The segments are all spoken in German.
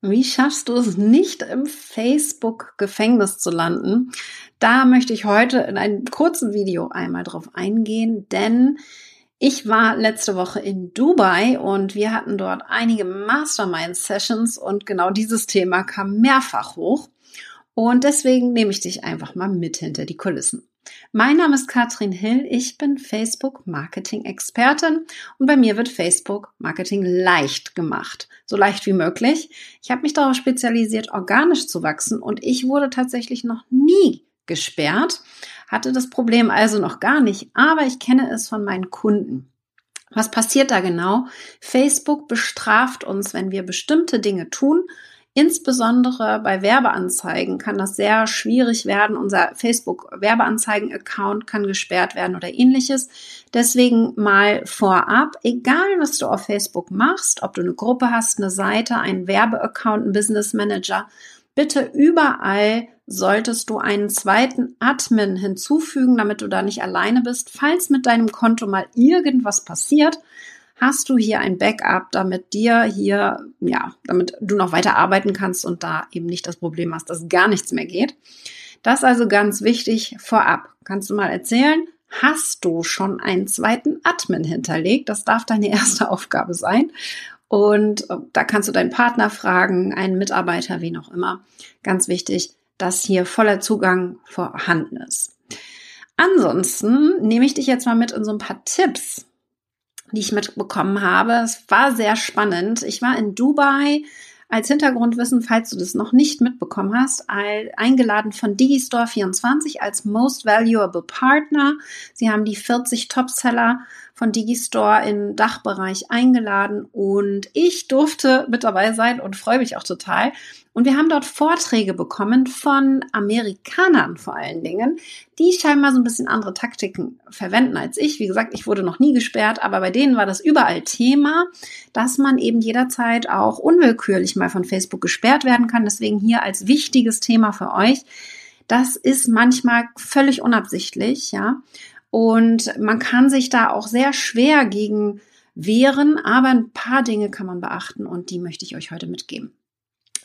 Wie schaffst du es nicht im Facebook-Gefängnis zu landen? Da möchte ich heute in einem kurzen Video einmal drauf eingehen, denn ich war letzte Woche in Dubai und wir hatten dort einige Mastermind-Sessions und genau dieses Thema kam mehrfach hoch. Und deswegen nehme ich dich einfach mal mit hinter die Kulissen. Mein Name ist Katrin Hill, ich bin Facebook Marketing Expertin und bei mir wird Facebook Marketing leicht gemacht, so leicht wie möglich. Ich habe mich darauf spezialisiert, organisch zu wachsen und ich wurde tatsächlich noch nie gesperrt, hatte das Problem also noch gar nicht, aber ich kenne es von meinen Kunden. Was passiert da genau? Facebook bestraft uns, wenn wir bestimmte Dinge tun, Insbesondere bei Werbeanzeigen kann das sehr schwierig werden. Unser Facebook-Werbeanzeigen-Account kann gesperrt werden oder ähnliches. Deswegen mal vorab, egal was du auf Facebook machst, ob du eine Gruppe hast, eine Seite, einen Werbeaccount, einen Business Manager, bitte überall solltest du einen zweiten Admin hinzufügen, damit du da nicht alleine bist. Falls mit deinem Konto mal irgendwas passiert, hast du hier ein Backup, damit dir hier, ja, damit du noch weiter arbeiten kannst und da eben nicht das Problem hast, dass gar nichts mehr geht. Das ist also ganz wichtig vorab. Kannst du mal erzählen, hast du schon einen zweiten Admin hinterlegt? Das darf deine erste Aufgabe sein. Und äh, da kannst du deinen Partner fragen, einen Mitarbeiter, wen auch immer. Ganz wichtig, dass hier voller Zugang vorhanden ist. Ansonsten nehme ich dich jetzt mal mit in so ein paar Tipps, die ich mitbekommen habe. Es war sehr spannend. Ich war in Dubai als Hintergrundwissen, falls du das noch nicht mitbekommen hast, eingeladen von Digistore24 als Most Valuable Partner. Sie haben die 40 Topseller von Digistore im Dachbereich eingeladen und ich durfte mit dabei sein und freue mich auch total. Und wir haben dort Vorträge bekommen von Amerikanern vor allen Dingen, die scheinbar so ein bisschen andere Taktiken verwenden als ich. Wie gesagt, ich wurde noch nie gesperrt, aber bei denen war das überall Thema, dass man eben jederzeit auch unwillkürlich mal von Facebook gesperrt werden kann. Deswegen hier als wichtiges Thema für euch. Das ist manchmal völlig unabsichtlich, ja. Und man kann sich da auch sehr schwer gegen wehren, aber ein paar Dinge kann man beachten und die möchte ich euch heute mitgeben.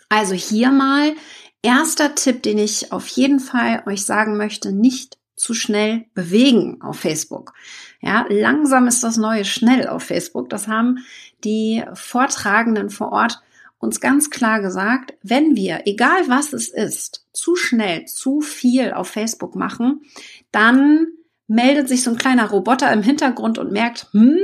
Also hier mal erster Tipp, den ich auf jeden Fall euch sagen möchte, nicht zu schnell bewegen auf Facebook. Ja, langsam ist das neue schnell auf Facebook. Das haben die Vortragenden vor Ort uns ganz klar gesagt, wenn wir, egal was es ist, zu schnell, zu viel auf Facebook machen, dann meldet sich so ein kleiner Roboter im Hintergrund und merkt, hm,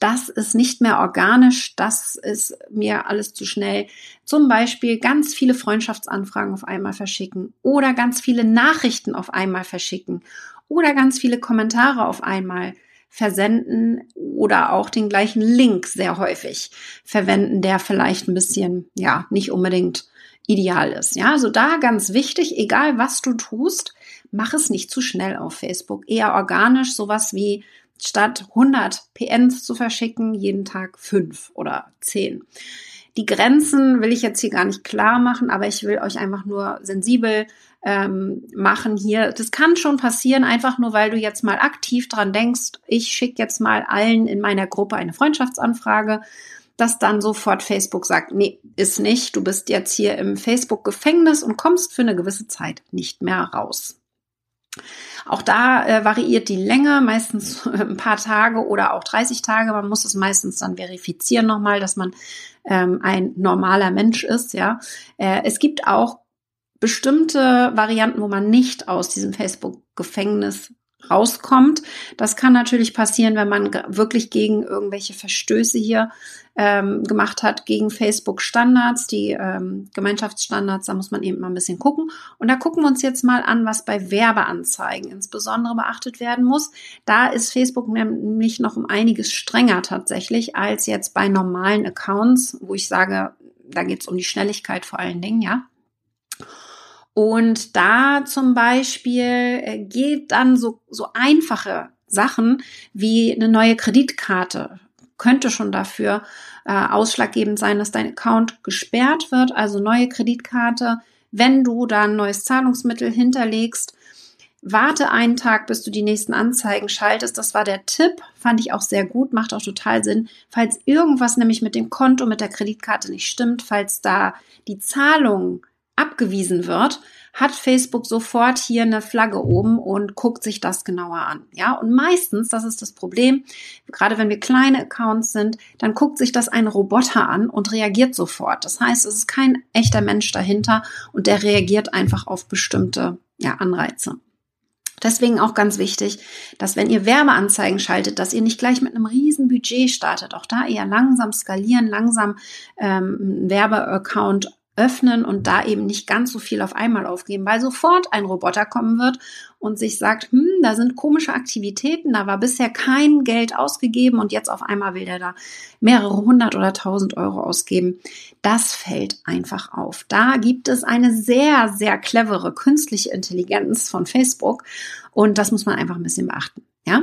das ist nicht mehr organisch, das ist mir alles zu schnell. Zum Beispiel ganz viele Freundschaftsanfragen auf einmal verschicken oder ganz viele Nachrichten auf einmal verschicken oder ganz viele Kommentare auf einmal versenden oder auch den gleichen Link sehr häufig verwenden, der vielleicht ein bisschen, ja, nicht unbedingt ideal ist. Ja, also da ganz wichtig, egal was du tust, mach es nicht zu schnell auf Facebook. Eher organisch, sowas wie statt 100 PNs zu verschicken, jeden Tag fünf oder zehn. Die Grenzen will ich jetzt hier gar nicht klar machen, aber ich will euch einfach nur sensibel ähm, machen hier. Das kann schon passieren, einfach nur weil du jetzt mal aktiv dran denkst, ich schicke jetzt mal allen in meiner Gruppe eine Freundschaftsanfrage dass dann sofort Facebook sagt, nee, ist nicht, du bist jetzt hier im Facebook-Gefängnis und kommst für eine gewisse Zeit nicht mehr raus. Auch da äh, variiert die Länge, meistens ein paar Tage oder auch 30 Tage. Man muss es meistens dann verifizieren nochmal, dass man ähm, ein normaler Mensch ist. Ja, äh, es gibt auch bestimmte Varianten, wo man nicht aus diesem Facebook-Gefängnis rauskommt. Das kann natürlich passieren, wenn man wirklich gegen irgendwelche Verstöße hier ähm, gemacht hat, gegen Facebook-Standards, die ähm, Gemeinschaftsstandards. Da muss man eben mal ein bisschen gucken. Und da gucken wir uns jetzt mal an, was bei Werbeanzeigen insbesondere beachtet werden muss. Da ist Facebook nämlich noch um einiges strenger tatsächlich als jetzt bei normalen Accounts, wo ich sage, da geht es um die Schnelligkeit vor allen Dingen, ja. Und da zum Beispiel äh, geht dann so, so einfache Sachen wie eine neue Kreditkarte könnte schon dafür äh, ausschlaggebend sein, dass dein Account gesperrt wird, also neue Kreditkarte, wenn du da ein neues Zahlungsmittel hinterlegst, warte einen Tag, bis du die nächsten Anzeigen schaltest. Das war der Tipp, fand ich auch sehr gut, macht auch total Sinn. Falls irgendwas nämlich mit dem Konto, mit der Kreditkarte nicht stimmt, falls da die Zahlung abgewiesen wird, hat Facebook sofort hier eine Flagge oben und guckt sich das genauer an. Ja, und meistens, das ist das Problem, gerade wenn wir kleine Accounts sind, dann guckt sich das ein Roboter an und reagiert sofort. Das heißt, es ist kein echter Mensch dahinter und der reagiert einfach auf bestimmte ja, Anreize. Deswegen auch ganz wichtig, dass wenn ihr Werbeanzeigen schaltet, dass ihr nicht gleich mit einem riesen Budget startet. Auch da eher langsam skalieren, langsam ähm, Werbeaccount öffnen und da eben nicht ganz so viel auf einmal aufgeben, weil sofort ein Roboter kommen wird und sich sagt, hm, da sind komische Aktivitäten, da war bisher kein Geld ausgegeben und jetzt auf einmal will der da mehrere hundert oder tausend Euro ausgeben. Das fällt einfach auf. Da gibt es eine sehr, sehr clevere künstliche Intelligenz von Facebook und das muss man einfach ein bisschen beachten. Ja,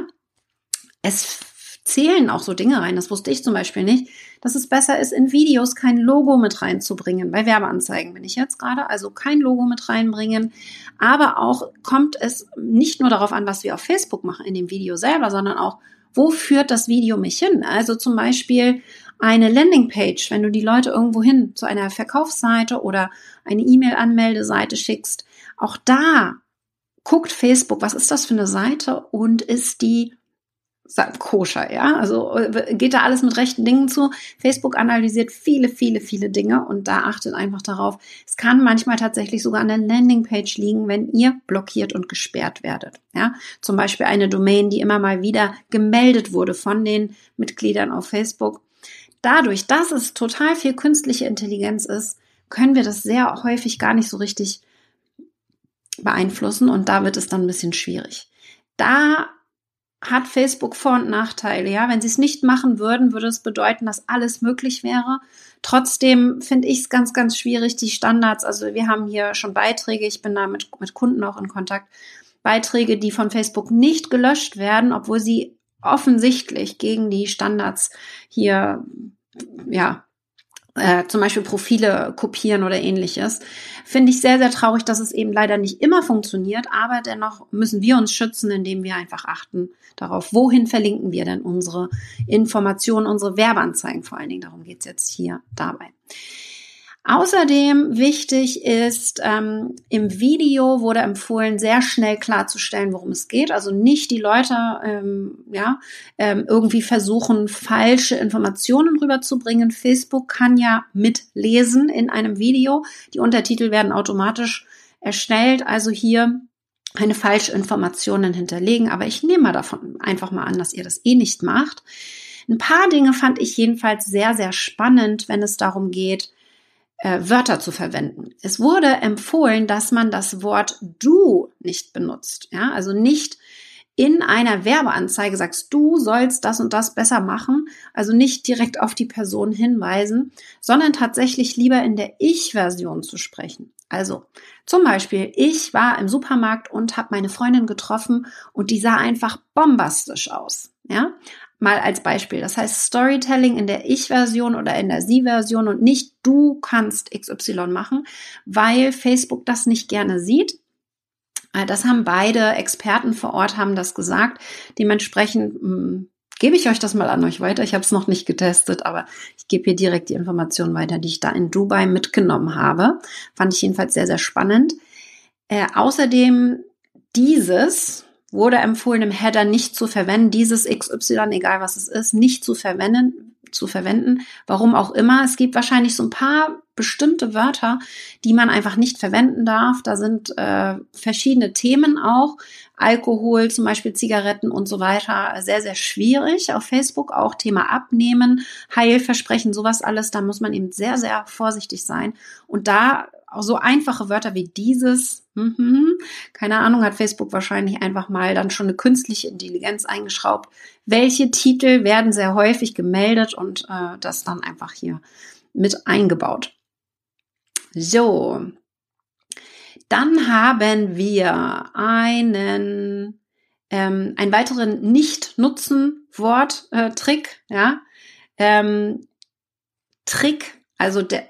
es zählen auch so Dinge rein. Das wusste ich zum Beispiel nicht, dass es besser ist, in Videos kein Logo mit reinzubringen. Bei Werbeanzeigen bin ich jetzt gerade, also kein Logo mit reinbringen. Aber auch kommt es nicht nur darauf an, was wir auf Facebook machen in dem Video selber, sondern auch, wo führt das Video mich hin? Also zum Beispiel eine Landingpage, wenn du die Leute irgendwo hin zu einer Verkaufsseite oder eine E-Mail-Anmeldeseite schickst. Auch da guckt Facebook, was ist das für eine Seite und ist die koscher, ja. Also äh, geht da alles mit rechten Dingen zu. Facebook analysiert viele, viele, viele Dinge und da achtet einfach darauf. Es kann manchmal tatsächlich sogar an der Landingpage liegen, wenn ihr blockiert und gesperrt werdet. Ja, zum Beispiel eine Domain, die immer mal wieder gemeldet wurde von den Mitgliedern auf Facebook. Dadurch, dass es total viel künstliche Intelligenz ist, können wir das sehr häufig gar nicht so richtig beeinflussen und da wird es dann ein bisschen schwierig. Da hat Facebook Vor- und Nachteile. Ja, wenn sie es nicht machen würden, würde es bedeuten, dass alles möglich wäre. Trotzdem finde ich es ganz, ganz schwierig, die Standards. Also wir haben hier schon Beiträge. Ich bin da mit, mit Kunden auch in Kontakt. Beiträge, die von Facebook nicht gelöscht werden, obwohl sie offensichtlich gegen die Standards hier, ja, äh, zum Beispiel Profile kopieren oder ähnliches. Finde ich sehr, sehr traurig, dass es eben leider nicht immer funktioniert, aber dennoch müssen wir uns schützen, indem wir einfach achten darauf, wohin verlinken wir denn unsere Informationen, unsere Werbeanzeigen vor allen Dingen. Darum geht's jetzt hier dabei. Außerdem wichtig ist, ähm, im Video wurde empfohlen, sehr schnell klarzustellen, worum es geht. Also nicht die Leute ähm, ja, ähm, irgendwie versuchen, falsche Informationen rüberzubringen. Facebook kann ja mitlesen in einem Video. Die Untertitel werden automatisch erstellt. Also hier keine falsche Informationen hinterlegen. Aber ich nehme mal davon einfach mal an, dass ihr das eh nicht macht. Ein paar Dinge fand ich jedenfalls sehr, sehr spannend, wenn es darum geht, äh, Wörter zu verwenden. Es wurde empfohlen, dass man das Wort du nicht benutzt. Ja, also nicht in einer Werbeanzeige sagst, du sollst das und das besser machen, also nicht direkt auf die Person hinweisen, sondern tatsächlich lieber in der Ich-Version zu sprechen. Also zum Beispiel, ich war im Supermarkt und habe meine Freundin getroffen und die sah einfach bombastisch aus. Ja, mal als Beispiel. Das heißt Storytelling in der Ich-Version oder in der Sie-Version und nicht du kannst XY machen, weil Facebook das nicht gerne sieht. Äh, das haben beide Experten vor Ort haben das gesagt. Dementsprechend mh, hm, gebe ich euch das mal an euch weiter. Ich habe es noch nicht getestet, aber ich gebe hier direkt die Informationen weiter, die ich da in Dubai mitgenommen habe. Fand ich jedenfalls sehr, sehr spannend. Äh, außerdem dieses, wurde empfohlen, im Header nicht zu verwenden, dieses XY, egal was es ist, nicht zu verwenden, zu verwenden. Warum auch immer. Es gibt wahrscheinlich so ein paar bestimmte Wörter, die man einfach nicht verwenden darf. Da sind äh, verschiedene Themen auch. Alkohol, zum Beispiel Zigaretten und so weiter, sehr, sehr schwierig. Auf Facebook auch Thema Abnehmen, Heilversprechen, sowas alles. Da muss man eben sehr, sehr vorsichtig sein. Und da auch so einfache Wörter wie dieses, mhm, keine Ahnung, hat Facebook wahrscheinlich einfach mal dann schon eine künstliche Intelligenz eingeschraubt. Welche Titel werden sehr häufig gemeldet und äh, das dann einfach hier mit eingebaut. So, dann haben wir einen, ähm, einen weiteren Nicht-Nutzen-Wort-Trick, äh, ja. Ähm, Trick also de,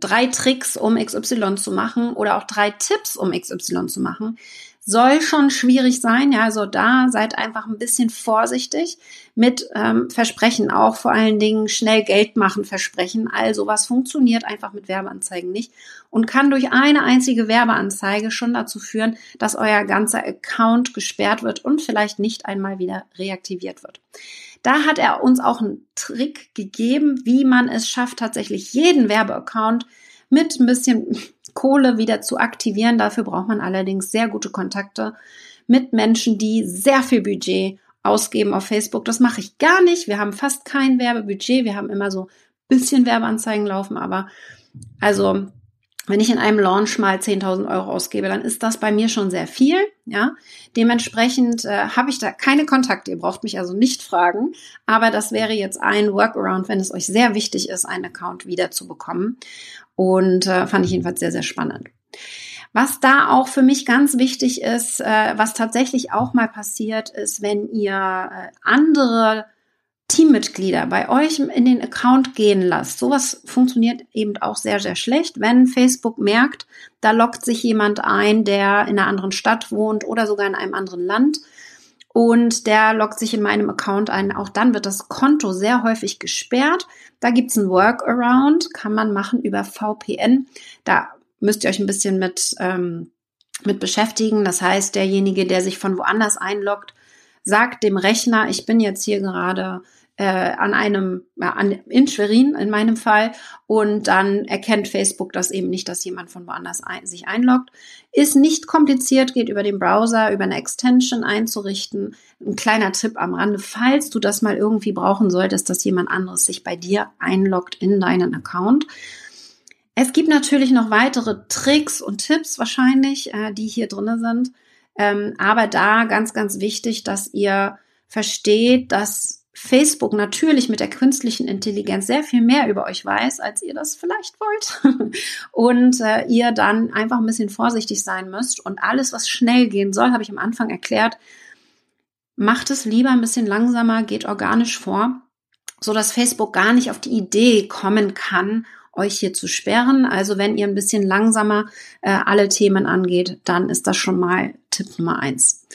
drei Tricks, um XY zu machen oder auch drei Tipps, um XY zu machen. Soll schon schwierig sein. Ja, also da seid einfach ein bisschen vorsichtig mit ähm, Versprechen, auch vor allen Dingen schnell Geld machen Versprechen. Also was funktioniert einfach mit Werbeanzeigen nicht und kann durch eine einzige Werbeanzeige schon dazu führen, dass euer ganzer Account gesperrt wird und vielleicht nicht einmal wieder reaktiviert wird. Da hat er uns auch einen Trick gegeben, wie man es schafft, tatsächlich jeden Werbeaccount mit ein bisschen Kohle wieder zu aktivieren. Dafür braucht man allerdings sehr gute Kontakte mit Menschen, die sehr viel Budget ausgeben auf Facebook. Das mache ich gar nicht. Wir haben fast kein Werbebudget. Wir haben immer so bisschen Werbeanzeigen laufen, aber also wenn ich in einem Launch mal 10.000 Euro ausgebe, dann ist das bei mir schon sehr viel. Ja, dementsprechend äh, habe ich da keine Kontakte. Ihr braucht mich also nicht fragen. Aber das wäre jetzt ein Workaround, wenn es euch sehr wichtig ist, einen Account wiederzubekommen. Und äh, fand ich jedenfalls sehr, sehr spannend. Was da auch für mich ganz wichtig ist, äh, was tatsächlich auch mal passiert, ist, wenn ihr äh, andere Teammitglieder bei euch in den Account gehen lasst. Sowas funktioniert eben auch sehr, sehr schlecht, wenn Facebook merkt, da lockt sich jemand ein, der in einer anderen Stadt wohnt oder sogar in einem anderen Land und der lockt sich in meinem Account ein. Auch dann wird das Konto sehr häufig gesperrt. Da gibt's ein Workaround, kann man machen über VPN. Da müsst ihr euch ein bisschen mit, ähm, mit beschäftigen. Das heißt, derjenige, der sich von woanders einloggt, sagt dem Rechner, ich bin jetzt hier gerade äh, an einem, ja, an, in Schwerin in meinem Fall und dann erkennt Facebook das eben nicht, dass jemand von woanders ein, sich einloggt. Ist nicht kompliziert, geht über den Browser, über eine Extension einzurichten. Ein kleiner Tipp am Rande, falls du das mal irgendwie brauchen solltest, dass jemand anderes sich bei dir einloggt in deinen Account. Es gibt natürlich noch weitere Tricks und Tipps wahrscheinlich, äh, die hier drinne sind. Ähm, aber da ganz, ganz wichtig, dass ihr versteht, dass Facebook natürlich mit der künstlichen Intelligenz sehr viel mehr über euch weiß, als ihr das vielleicht wollt. und äh, ihr dann einfach ein bisschen vorsichtig sein müsst. Und alles, was schnell gehen soll, habe ich am Anfang erklärt, macht es lieber ein bisschen langsamer, geht organisch vor, so dass Facebook gar nicht auf die Idee kommen kann, euch hier zu sperren. Also wenn ihr ein bisschen langsamer äh, alle Themen angeht, dann ist das schon mal Tipp Nummer eins.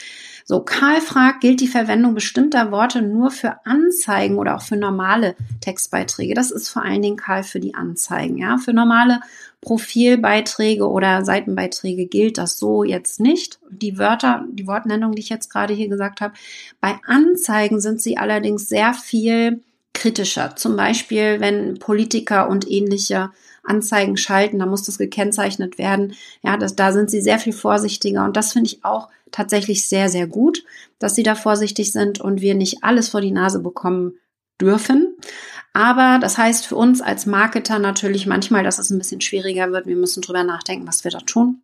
So, Karl fragt, gilt die Verwendung bestimmter Worte nur für Anzeigen oder auch für normale Textbeiträge? Das ist vor allen Dingen Karl für die Anzeigen. Ja, für normale Profilbeiträge oder Seitenbeiträge gilt das so jetzt nicht. Die Wörter, die Wortnennung, die ich jetzt gerade hier gesagt habe. Bei Anzeigen sind sie allerdings sehr viel kritischer. Zum Beispiel, wenn Politiker und ähnliche Anzeigen schalten, da muss das gekennzeichnet werden. Ja, das, da sind sie sehr viel vorsichtiger und das finde ich auch tatsächlich sehr, sehr gut, dass sie da vorsichtig sind und wir nicht alles vor die Nase bekommen dürfen. Aber das heißt für uns als Marketer natürlich manchmal, dass es ein bisschen schwieriger wird. Wir müssen drüber nachdenken, was wir da tun.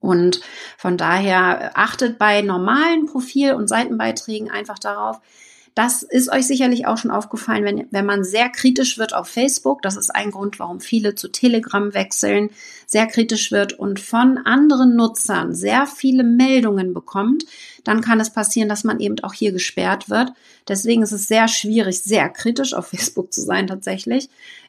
Und von daher achtet bei normalen Profil- und Seitenbeiträgen einfach darauf, das ist euch sicherlich auch schon aufgefallen, wenn, wenn man sehr kritisch wird auf Facebook. Das ist ein Grund, warum viele zu Telegram wechseln, sehr kritisch wird und von anderen Nutzern sehr viele Meldungen bekommt. Dann kann es passieren, dass man eben auch hier gesperrt wird. Deswegen ist es sehr schwierig, sehr kritisch auf Facebook zu sein tatsächlich.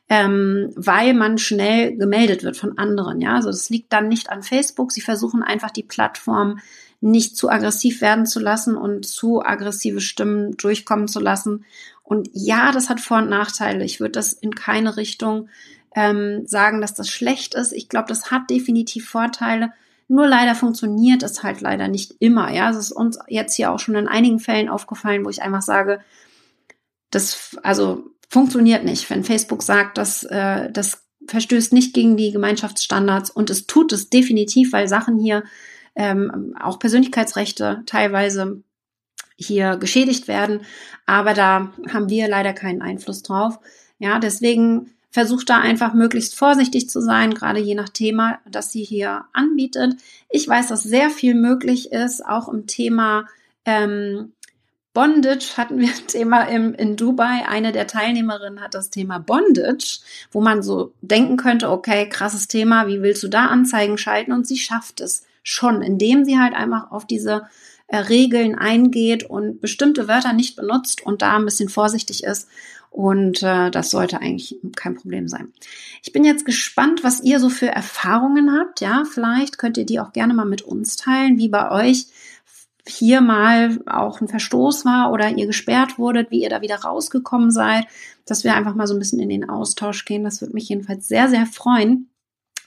Ähm, weil man schnell gemeldet wird von anderen. Ja, also das liegt dann nicht an Facebook. Sie versuchen einfach die Plattform nicht zu aggressiv werden zu lassen und zu aggressive Stimmen durchkommen zu lassen. Und ja, das hat Vor- und Nachteile. Ich würde das in keine Richtung ähm, sagen, dass das schlecht ist. Ich glaube, das hat definitiv Vorteile. Nur leider funktioniert es halt leider nicht immer. Ja, es ist uns jetzt hier auch schon in einigen Fällen aufgefallen, wo ich einfach sage, das also funktioniert nicht. Wenn Facebook sagt, dass äh, das verstößt nicht gegen die Gemeinschaftsstandards und es tut es definitiv, weil Sachen hier ähm, auch Persönlichkeitsrechte teilweise hier geschädigt werden. Aber da haben wir leider keinen Einfluss drauf. Ja, deswegen versucht da einfach möglichst vorsichtig zu sein, gerade je nach Thema, das sie hier anbietet. Ich weiß, dass sehr viel möglich ist, auch im Thema ähm, Bondage hatten wir ein Thema im, in Dubai. Eine der Teilnehmerinnen hat das Thema Bondage, wo man so denken könnte, okay, krasses Thema, wie willst du da Anzeigen schalten? Und sie schafft es schon, indem sie halt einfach auf diese äh, Regeln eingeht und bestimmte Wörter nicht benutzt und da ein bisschen vorsichtig ist. Und äh, das sollte eigentlich kein Problem sein. Ich bin jetzt gespannt, was ihr so für Erfahrungen habt. Ja, vielleicht könnt ihr die auch gerne mal mit uns teilen, wie bei euch hier mal auch ein Verstoß war oder ihr gesperrt wurdet, wie ihr da wieder rausgekommen seid, dass wir einfach mal so ein bisschen in den Austausch gehen. Das würde mich jedenfalls sehr, sehr freuen.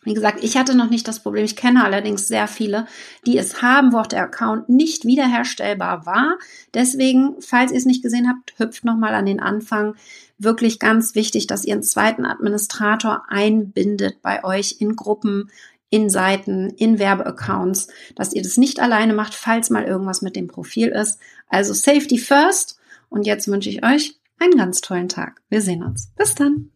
Wie gesagt, ich hatte noch nicht das Problem. Ich kenne allerdings sehr viele, die es haben, wo auch der Account nicht wiederherstellbar war. Deswegen, falls ihr es nicht gesehen habt, hüpft nochmal an den Anfang. Wirklich ganz wichtig, dass ihr einen zweiten Administrator einbindet bei euch in Gruppen, in Seiten, in Werbeaccounts, dass ihr das nicht alleine macht, falls mal irgendwas mit dem Profil ist. Also Safety first. Und jetzt wünsche ich euch einen ganz tollen Tag. Wir sehen uns. Bis dann.